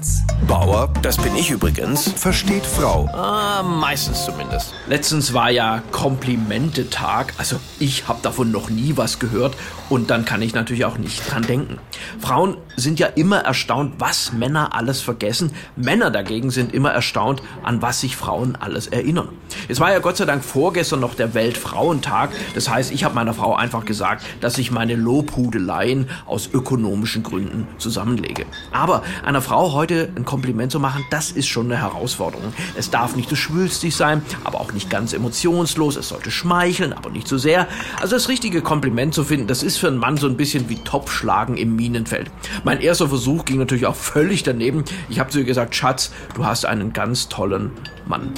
Schatz. Bauer, das bin ich übrigens, versteht Frau. Ah, meistens zumindest. Letztens war ja Komplimente-Tag. Also ich habe davon noch nie was gehört und dann kann ich natürlich auch nicht dran denken. Frauen sind ja immer erstaunt, was Männer alles vergessen. Männer dagegen sind immer erstaunt, an was sich Frauen alles erinnern. Es war ja Gott sei Dank vorgestern noch der Weltfrauentag. Das heißt, ich habe meiner Frau einfach gesagt, dass ich meine Lobhudeleien aus ökonomischen Gründen zusammenlege. Aber einer Frau heute ein Kompliment zu machen, das ist schon eine Herausforderung. Es darf nicht zu schwülstig sein, aber auch nicht ganz emotionslos. Es sollte schmeicheln, aber nicht zu sehr. Also das richtige Kompliment zu finden, das ist für einen Mann so ein bisschen wie Topfschlagen im Minenfeld. Mein erster Versuch ging natürlich auch völlig daneben. Ich habe zu ihr gesagt, Schatz, du hast einen ganz tollen Mann.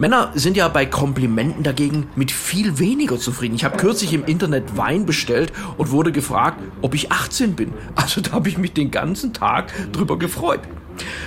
Männer sind ja bei Komplimenten dagegen mit viel weniger zufrieden. Ich habe kürzlich im Internet Wein bestellt und wurde gefragt, ob ich 18 bin. Also da habe ich mich den ganzen Tag drüber gefreut.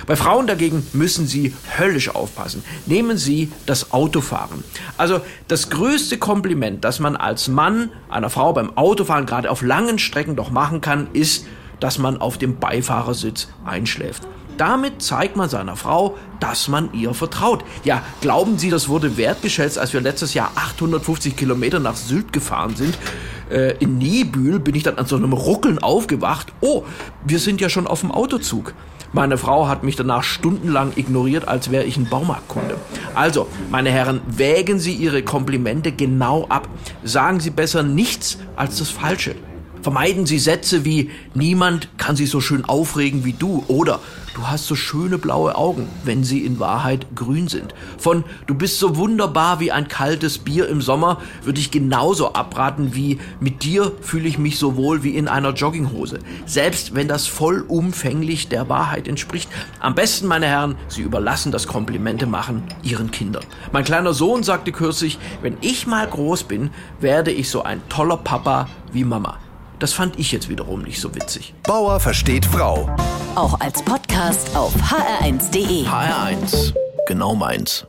Bei Frauen dagegen müssen sie höllisch aufpassen. Nehmen Sie das Autofahren. Also das größte Kompliment, das man als Mann einer Frau beim Autofahren gerade auf langen Strecken doch machen kann, ist, dass man auf dem Beifahrersitz einschläft. Damit zeigt man seiner Frau, dass man ihr vertraut. Ja, glauben Sie, das wurde wertgeschätzt, als wir letztes Jahr 850 Kilometer nach Sylt gefahren sind? Äh, in Niebühl bin ich dann an so einem Ruckeln aufgewacht. Oh, wir sind ja schon auf dem Autozug. Meine Frau hat mich danach stundenlang ignoriert, als wäre ich ein Baumarktkunde. Also, meine Herren, wägen Sie Ihre Komplimente genau ab. Sagen Sie besser nichts als das Falsche. Vermeiden Sie Sätze wie niemand kann sich so schön aufregen wie du oder du hast so schöne blaue Augen, wenn sie in Wahrheit grün sind. Von du bist so wunderbar wie ein kaltes Bier im Sommer würde ich genauso abraten wie mit dir fühle ich mich so wohl wie in einer Jogginghose. Selbst wenn das vollumfänglich der Wahrheit entspricht. Am besten, meine Herren, Sie überlassen das Komplimente machen Ihren Kindern. Mein kleiner Sohn sagte kürzlich, wenn ich mal groß bin, werde ich so ein toller Papa wie Mama. Das fand ich jetzt wiederum nicht so witzig. Bauer versteht Frau. Auch als Podcast auf hr1.de. HR1, genau meins.